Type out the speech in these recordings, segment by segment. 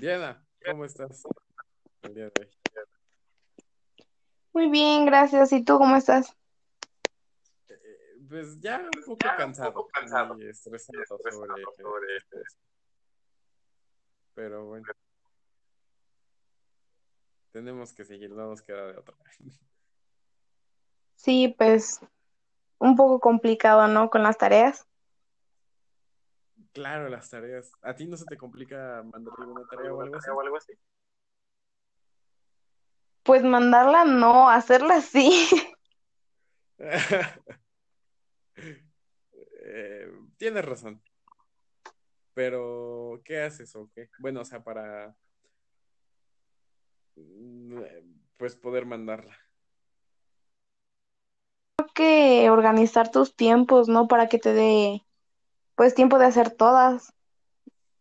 Diana, ¿cómo estás el día de hoy? Muy bien, gracias. ¿Y tú cómo estás? Eh, pues ya un poco cansado y estresado sobre, sobre Pero bueno, tenemos que seguir, no nos queda de otra. Sí, pues un poco complicado, ¿no? Con las tareas. Claro, las tareas. ¿A ti no se te complica mandar alguna tarea o algo así? Pues mandarla no, hacerla sí. eh, tienes razón. Pero, ¿qué haces o qué? Bueno, o sea, para mm, pues poder mandarla. Creo que organizar tus tiempos, ¿no? Para que te dé pues tiempo de hacer todas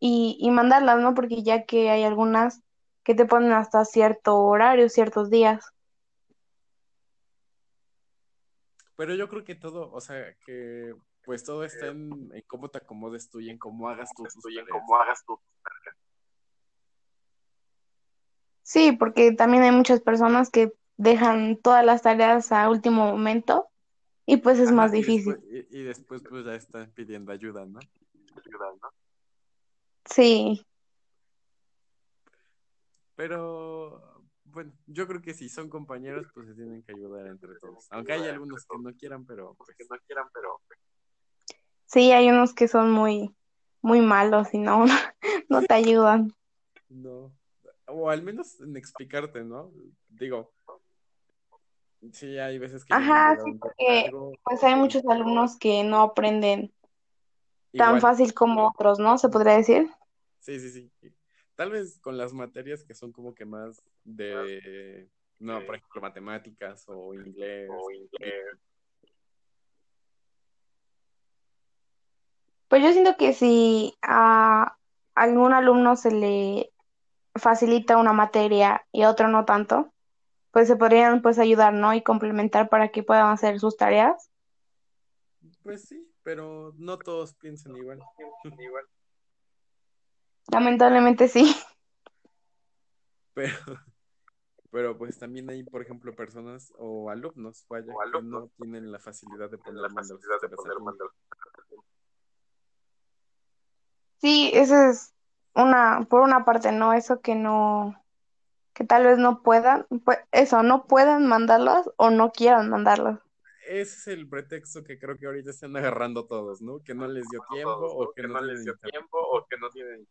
y, y mandarlas, ¿no? Porque ya que hay algunas que te ponen hasta cierto horario, ciertos días. Pero yo creo que todo, o sea, que pues todo está en, cómo te acomodes tú y en cómo hagas tú y en cómo hagas tú. Sí, porque también hay muchas personas que dejan todas las tareas a último momento y pues es más difícil. y, después pues ya están pidiendo ayuda, ¿no? Ayuda, ¿no? Sí. Pero bueno, yo creo que si son compañeros, pues se tienen que ayudar entre todos. Aunque hay algunos que no quieran, pero pues, que no quieran, pero. Sí, hay unos que son muy muy malos y no no te ayudan. No. O al menos en explicarte, ¿no? Digo, Sí, hay veces que... Ajá, sí, porque pues hay muchos alumnos que no aprenden tan fácil como otros, ¿no? Se podría decir. Sí, sí, sí. Tal vez con las materias que son como que más de, no, por ejemplo, matemáticas o inglés. O inglés. Pues yo siento que si a algún alumno se le facilita una materia y a otro no tanto, pues se podrían pues ayudar, ¿no? Y complementar para que puedan hacer sus tareas. Pues sí, pero no todos piensan igual. igual. Lamentablemente sí. Pero, pero pues también hay, por ejemplo, personas o alumnos, vaya, que no tienen la facilidad de poner la facilidad de poner Sí, eso es una, por una parte, ¿no? Eso que no, que tal vez no puedan, pues eso, no puedan mandarlas o no quieran mandarlas. Ese es el pretexto que creo que ahorita están agarrando todos, ¿no? Que no les dio tiempo o que, no, les dio tiempo o que no tienen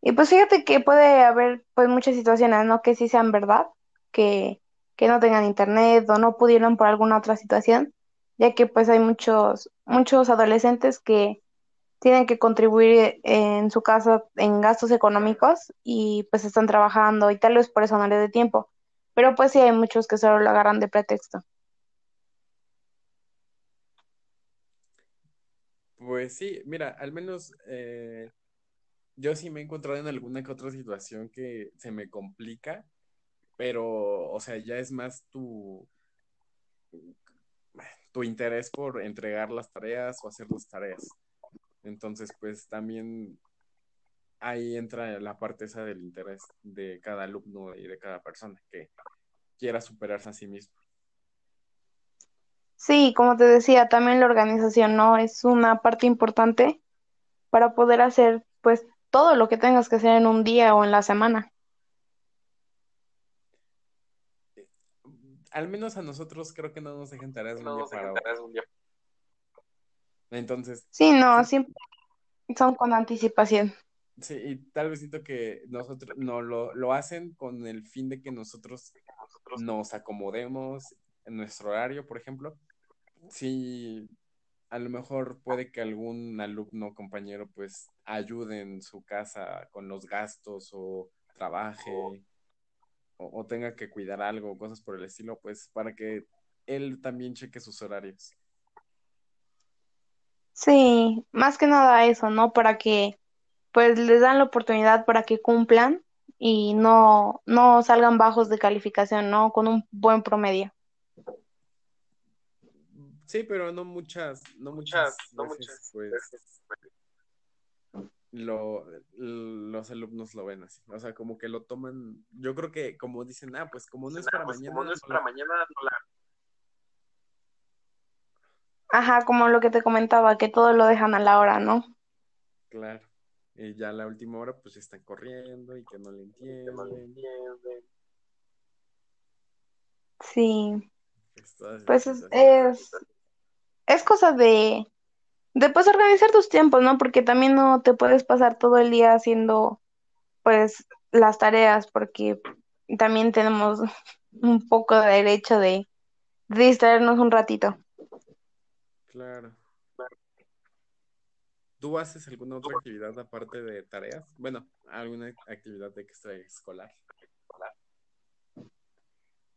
Y pues fíjate que puede haber pues muchas situaciones, ¿no? Que sí sean verdad, que, que no tengan internet o no pudieron por alguna otra situación, ya que pues hay muchos, muchos adolescentes que tienen que contribuir en su casa en gastos económicos y pues están trabajando y tal vez por eso no les dé tiempo. Pero pues sí hay muchos que solo lo agarran de pretexto. Pues sí, mira, al menos eh, yo sí me he encontrado en alguna que otra situación que se me complica, pero, o sea, ya es más tu, tu interés por entregar las tareas o hacer las tareas. Entonces, pues también ahí entra la parte esa del interés de cada alumno y de cada persona que quiera superarse a sí mismo. Sí, como te decía, también la organización, ¿no? Es una parte importante para poder hacer, pues, todo lo que tengas que hacer en un día o en la semana. Al menos a nosotros creo que no nos dejan tareas un día para entonces. Sí, no, siempre son con anticipación. Sí, y tal vez siento que nosotros no lo, lo hacen con el fin de que nosotros, nos acomodemos en nuestro horario, por ejemplo. Sí, a lo mejor puede que algún alumno compañero pues ayude en su casa con los gastos o trabaje o, o tenga que cuidar algo, cosas por el estilo, pues para que él también cheque sus horarios. Sí, más que nada eso, ¿no? Para que pues les dan la oportunidad para que cumplan y no, no salgan bajos de calificación, ¿no? Con un buen promedio. Sí, pero no muchas, no muchas, no muchas pues, lo, los alumnos lo ven así. O sea, como que lo toman, yo creo que como dicen, ah, pues como no es para pues, mañana. como no es para mañana, no la- Ajá, como lo que te comentaba, que todo lo dejan a la hora, ¿no? Claro. Y ya a la última hora, pues están corriendo y que no le que no le entienden. Sí, pues, pues es, es, es cosa de, de pues organizar tus tiempos, ¿no? Porque también no te puedes pasar todo el día haciendo pues las tareas, porque también tenemos un poco de derecho de distraernos un ratito. Claro. ¿Tú haces alguna otra actividad aparte de tareas? Bueno, alguna actividad extraescolar.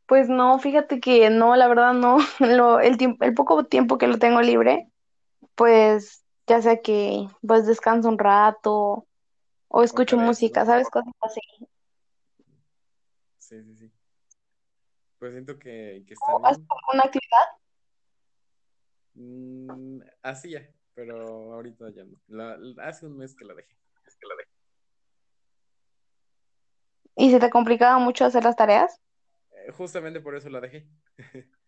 Pues no, fíjate que no, la verdad no. Lo, el tiempo, el poco tiempo que lo tengo libre, pues ya sea que pues descanso un rato o escucho música. ¿sabes? Cosas así. Sí, sí, sí. Pues siento que, que está ¿Haces alguna actividad? Mm, hacía, pero ahorita ya no. La- la- hace un mes que la dejé. Es que la de- ¿Y se te complicaba mucho hacer las tareas? Eh, Justamente por eso la dejé.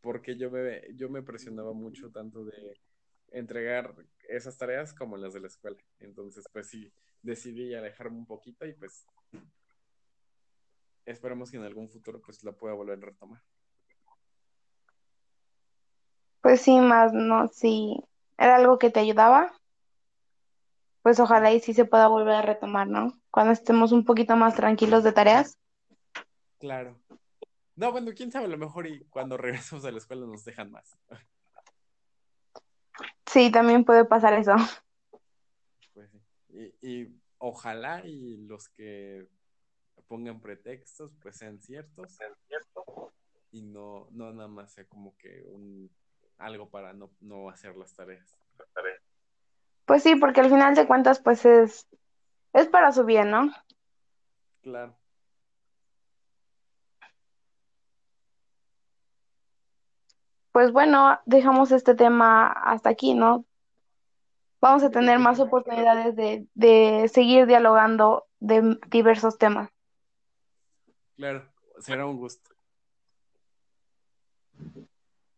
Porque yo me, yo me presionaba mucho tanto de entregar esas tareas como las de la escuela. Entonces, pues sí, decidí alejarme un poquito y pues esperemos que en algún futuro pues la pueda volver a retomar. Pues sí, más no, si era algo que te ayudaba, pues ojalá y sí se pueda volver a retomar, ¿no? Cuando estemos un poquito más tranquilos de tareas. Claro. No, bueno, quién sabe, a lo mejor y cuando regresemos a la escuela nos dejan más. Sí, también puede pasar eso. Pues sí. Y, y ojalá y los que pongan pretextos pues sean ciertos ¿Es cierto? y no, no nada más sea como que un algo para no, no hacer las tareas. Pues sí, porque al final de cuentas, pues es, es para su bien, ¿no? Claro. Pues bueno, dejamos este tema hasta aquí, ¿no? Vamos a tener más oportunidades de, de seguir dialogando de diversos temas. Claro, será un gusto.